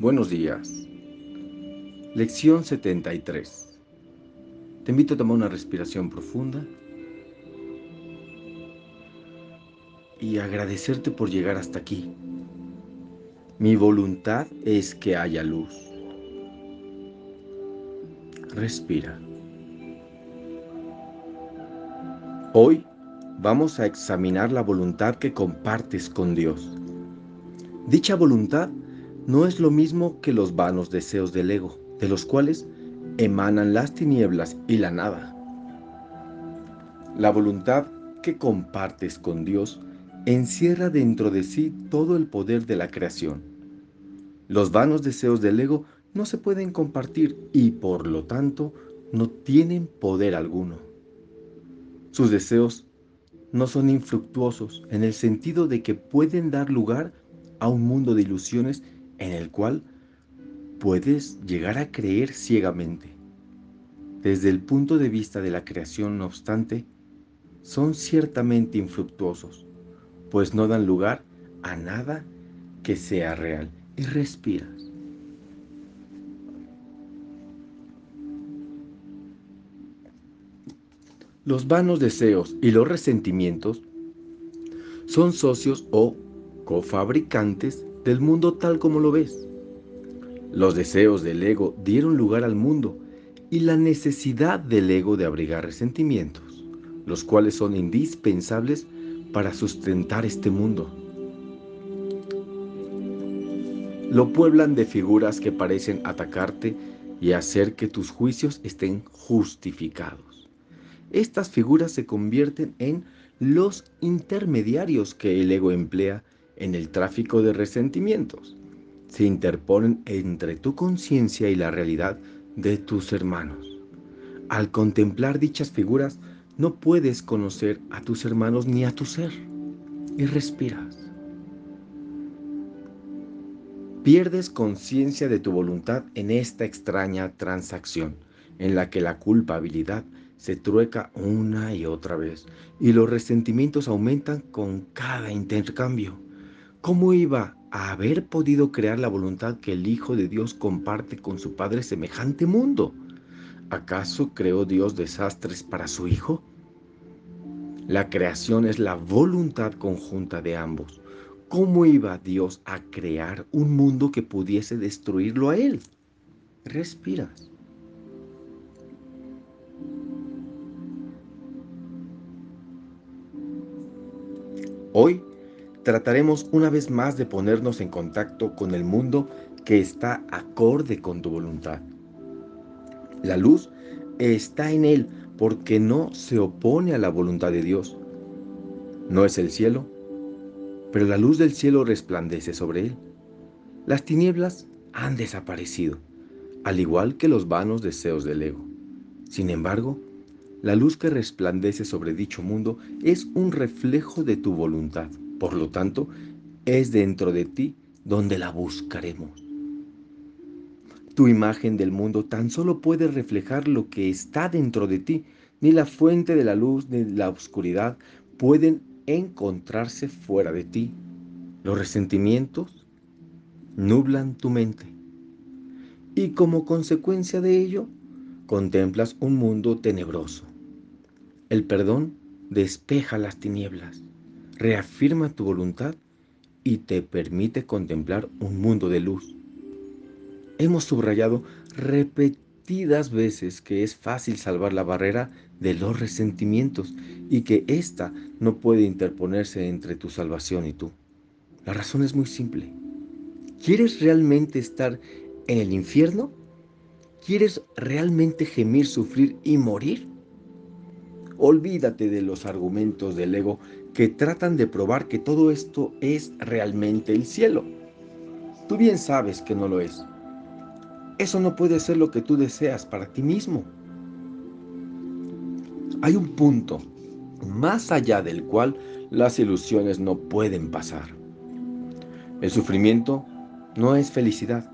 Buenos días. Lección 73. Te invito a tomar una respiración profunda y agradecerte por llegar hasta aquí. Mi voluntad es que haya luz. Respira. Hoy vamos a examinar la voluntad que compartes con Dios. Dicha voluntad no es lo mismo que los vanos deseos del ego, de los cuales emanan las tinieblas y la nada. La voluntad que compartes con Dios encierra dentro de sí todo el poder de la creación. Los vanos deseos del ego no se pueden compartir y por lo tanto no tienen poder alguno. Sus deseos no son infructuosos en el sentido de que pueden dar lugar a un mundo de ilusiones en el cual puedes llegar a creer ciegamente. Desde el punto de vista de la creación, no obstante, son ciertamente infructuosos, pues no dan lugar a nada que sea real. Y respiras. Los vanos deseos y los resentimientos son socios o cofabricantes del mundo tal como lo ves. Los deseos del ego dieron lugar al mundo y la necesidad del ego de abrigar resentimientos, los cuales son indispensables para sustentar este mundo. Lo pueblan de figuras que parecen atacarte y hacer que tus juicios estén justificados. Estas figuras se convierten en los intermediarios que el ego emplea en el tráfico de resentimientos. Se interponen entre tu conciencia y la realidad de tus hermanos. Al contemplar dichas figuras, no puedes conocer a tus hermanos ni a tu ser. Y respiras. Pierdes conciencia de tu voluntad en esta extraña transacción, en la que la culpabilidad se trueca una y otra vez, y los resentimientos aumentan con cada intercambio. ¿Cómo iba a haber podido crear la voluntad que el Hijo de Dios comparte con su Padre semejante mundo? ¿Acaso creó Dios desastres para su Hijo? La creación es la voluntad conjunta de ambos. ¿Cómo iba Dios a crear un mundo que pudiese destruirlo a Él? Respiras. Hoy trataremos una vez más de ponernos en contacto con el mundo que está acorde con tu voluntad. La luz está en él porque no se opone a la voluntad de Dios. No es el cielo, pero la luz del cielo resplandece sobre él. Las tinieblas han desaparecido, al igual que los vanos deseos del ego. Sin embargo, la luz que resplandece sobre dicho mundo es un reflejo de tu voluntad. Por lo tanto, es dentro de ti donde la buscaremos. Tu imagen del mundo tan solo puede reflejar lo que está dentro de ti. Ni la fuente de la luz ni la oscuridad pueden encontrarse fuera de ti. Los resentimientos nublan tu mente. Y como consecuencia de ello, contemplas un mundo tenebroso. El perdón despeja las tinieblas reafirma tu voluntad y te permite contemplar un mundo de luz. Hemos subrayado repetidas veces que es fácil salvar la barrera de los resentimientos y que ésta no puede interponerse entre tu salvación y tú. La razón es muy simple. ¿Quieres realmente estar en el infierno? ¿Quieres realmente gemir, sufrir y morir? Olvídate de los argumentos del ego que tratan de probar que todo esto es realmente el cielo. Tú bien sabes que no lo es. Eso no puede ser lo que tú deseas para ti mismo. Hay un punto más allá del cual las ilusiones no pueden pasar. El sufrimiento no es felicidad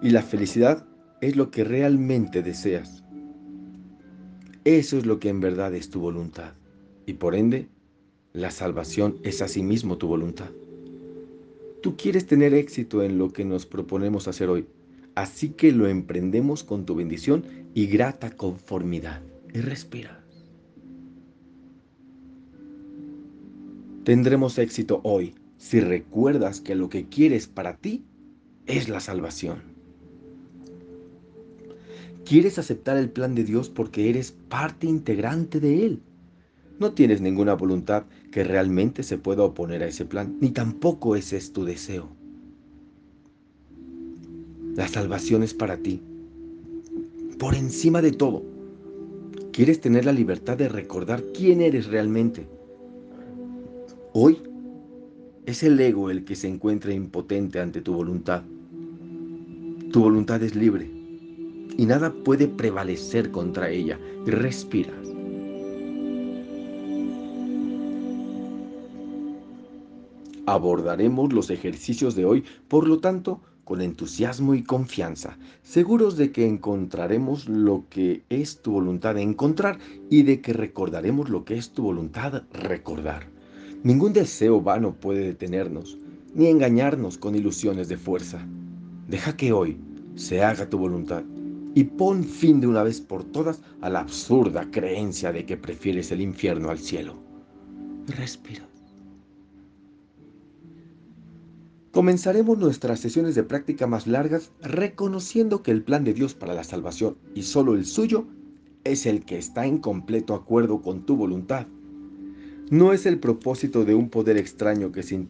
y la felicidad es lo que realmente deseas. Eso es lo que en verdad es tu voluntad. Y por ende, la salvación es asimismo tu voluntad. Tú quieres tener éxito en lo que nos proponemos hacer hoy, así que lo emprendemos con tu bendición y grata conformidad. Y respira. Tendremos éxito hoy si recuerdas que lo que quieres para ti es la salvación. Quieres aceptar el plan de Dios porque eres parte integrante de Él. No tienes ninguna voluntad que realmente se pueda oponer a ese plan, ni tampoco ese es tu deseo. La salvación es para ti. Por encima de todo, quieres tener la libertad de recordar quién eres realmente. Hoy es el ego el que se encuentra impotente ante tu voluntad. Tu voluntad es libre y nada puede prevalecer contra ella. Respiras. Abordaremos los ejercicios de hoy, por lo tanto, con entusiasmo y confianza, seguros de que encontraremos lo que es tu voluntad de encontrar y de que recordaremos lo que es tu voluntad recordar. Ningún deseo vano puede detenernos, ni engañarnos con ilusiones de fuerza. Deja que hoy se haga tu voluntad y pon fin de una vez por todas a la absurda creencia de que prefieres el infierno al cielo. Respira. Comenzaremos nuestras sesiones de práctica más largas reconociendo que el plan de Dios para la salvación y solo el suyo es el que está en completo acuerdo con tu voluntad. No es el propósito de un poder extraño que se,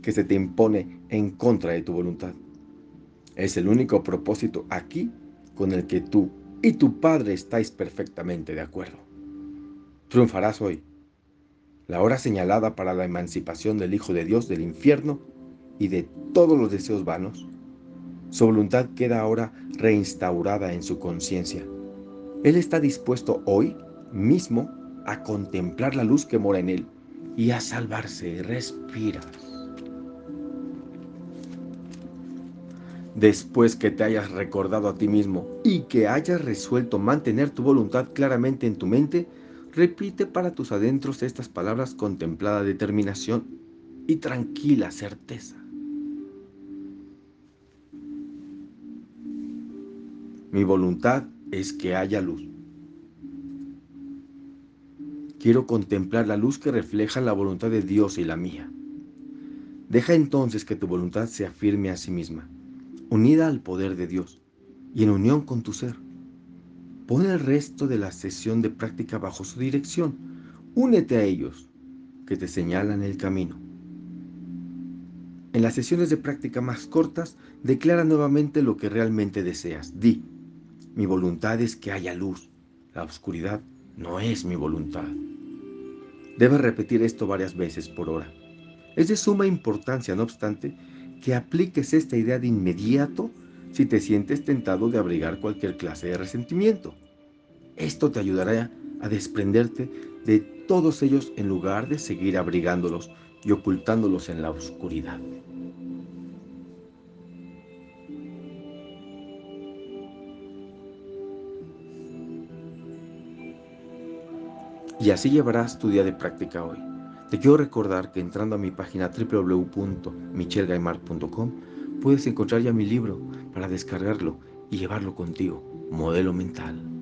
que se te impone en contra de tu voluntad. Es el único propósito aquí con el que tú y tu Padre estáis perfectamente de acuerdo. Triunfarás hoy. La hora señalada para la emancipación del Hijo de Dios del infierno y de todos los deseos vanos, su voluntad queda ahora reinstaurada en su conciencia. Él está dispuesto hoy mismo a contemplar la luz que mora en él y a salvarse. Respira. Después que te hayas recordado a ti mismo y que hayas resuelto mantener tu voluntad claramente en tu mente, repite para tus adentros estas palabras con templada determinación y tranquila certeza. Mi voluntad es que haya luz. Quiero contemplar la luz que refleja la voluntad de Dios y la mía. Deja entonces que tu voluntad se afirme a sí misma, unida al poder de Dios y en unión con tu ser. Pon el resto de la sesión de práctica bajo su dirección. Únete a ellos, que te señalan el camino. En las sesiones de práctica más cortas, declara nuevamente lo que realmente deseas. Di, mi voluntad es que haya luz. La oscuridad no es mi voluntad. Debes repetir esto varias veces por hora. Es de suma importancia, no obstante, que apliques esta idea de inmediato si te sientes tentado de abrigar cualquier clase de resentimiento. Esto te ayudará a desprenderte de todos ellos en lugar de seguir abrigándolos y ocultándolos en la oscuridad. Y así llevarás tu día de práctica hoy. Te quiero recordar que entrando a mi página www.michelgaimar.com puedes encontrar ya mi libro para descargarlo y llevarlo contigo, Modelo Mental.